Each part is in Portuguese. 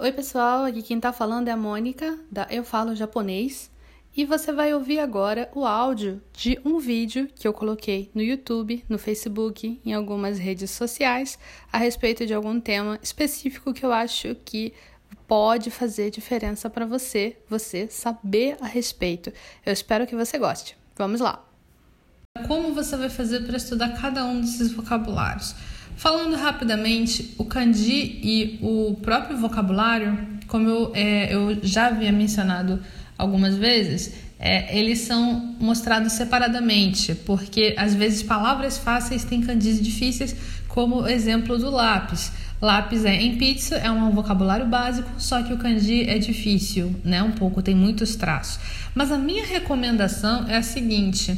Oi, pessoal, aqui quem tá falando é a Mônica, da Eu Falo Japonês, e você vai ouvir agora o áudio de um vídeo que eu coloquei no YouTube, no Facebook, em algumas redes sociais, a respeito de algum tema específico que eu acho que pode fazer diferença para você, você saber a respeito. Eu espero que você goste. Vamos lá! Como você vai fazer para estudar cada um desses vocabulários? Falando rapidamente, o kanji e o próprio vocabulário, como eu, é, eu já havia mencionado algumas vezes, é, eles são mostrados separadamente, porque às vezes palavras fáceis têm kanjis difíceis, como o exemplo do lápis. Lápis é em pizza, é um vocabulário básico, só que o kanji é difícil, né? Um pouco, tem muitos traços. Mas a minha recomendação é a seguinte: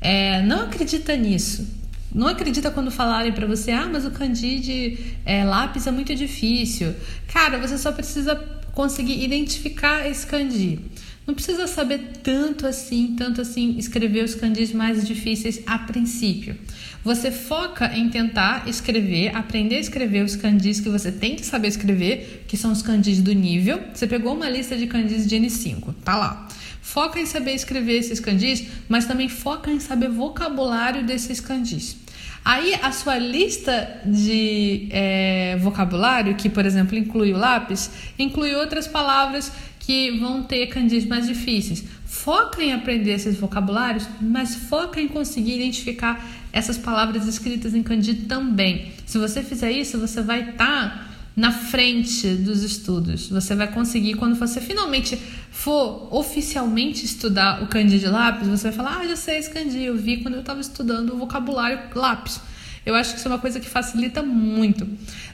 é, não acredita nisso. Não acredita quando falarem para você, ah, mas o Candide é, lápis é muito difícil. Cara, você só precisa conseguir identificar esse Candi. Não precisa saber tanto assim, tanto assim, escrever os candis mais difíceis a princípio. Você foca em tentar escrever, aprender a escrever os candis que você tem que saber escrever, que são os candis do nível. Você pegou uma lista de candis de N5, tá lá. Foca em saber escrever esses candis, mas também foca em saber vocabulário desses candis. Aí a sua lista de é, vocabulário, que por exemplo inclui o lápis, inclui outras palavras que vão ter candis mais difíceis. Foca em aprender esses vocabulários, mas foca em conseguir identificar essas palavras escritas em kanji também. Se você fizer isso, você vai estar tá na frente dos estudos. Você vai conseguir, quando você finalmente for oficialmente estudar o kanji de lápis, você vai falar: Ah, já sei esse kanji, eu vi quando eu estava estudando o vocabulário lápis. Eu acho que isso é uma coisa que facilita muito.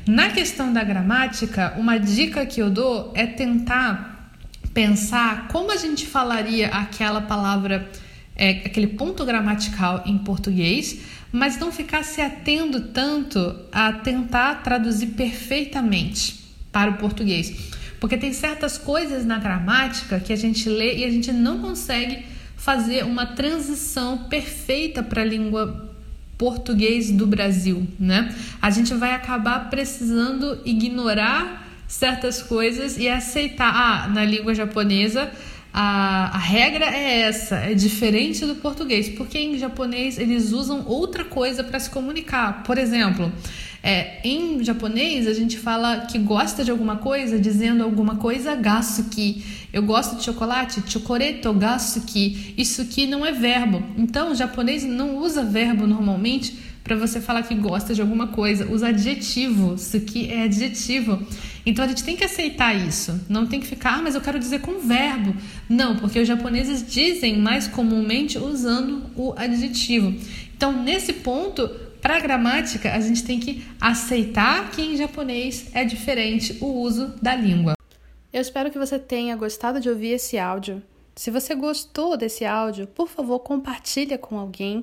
Na questão da gramática, uma dica que eu dou é tentar pensar como a gente falaria aquela palavra, é, aquele ponto gramatical em português mas não ficar se atendo tanto a tentar traduzir perfeitamente para o português. Porque tem certas coisas na gramática que a gente lê e a gente não consegue fazer uma transição perfeita para a língua português do Brasil, né? A gente vai acabar precisando ignorar certas coisas e aceitar, ah, na língua japonesa a, a regra é essa, é diferente do português, porque em japonês eles usam outra coisa para se comunicar. Por exemplo, é, em japonês a gente fala que gosta de alguma coisa dizendo alguma coisa gasuki. Eu gosto de chocolate, chocoreto gasuki. Isso aqui não é verbo. Então, o japonês não usa verbo normalmente para você falar que gosta de alguma coisa. Usa adjetivo. Isso aqui é adjetivo. Então a gente tem que aceitar isso. Não tem que ficar, ah, mas eu quero dizer com verbo. Não, porque os japoneses dizem mais comumente usando o adjetivo. Então, nesse ponto, para a gramática, a gente tem que aceitar que em japonês é diferente o uso da língua. Eu espero que você tenha gostado de ouvir esse áudio. Se você gostou desse áudio, por favor, compartilhe com alguém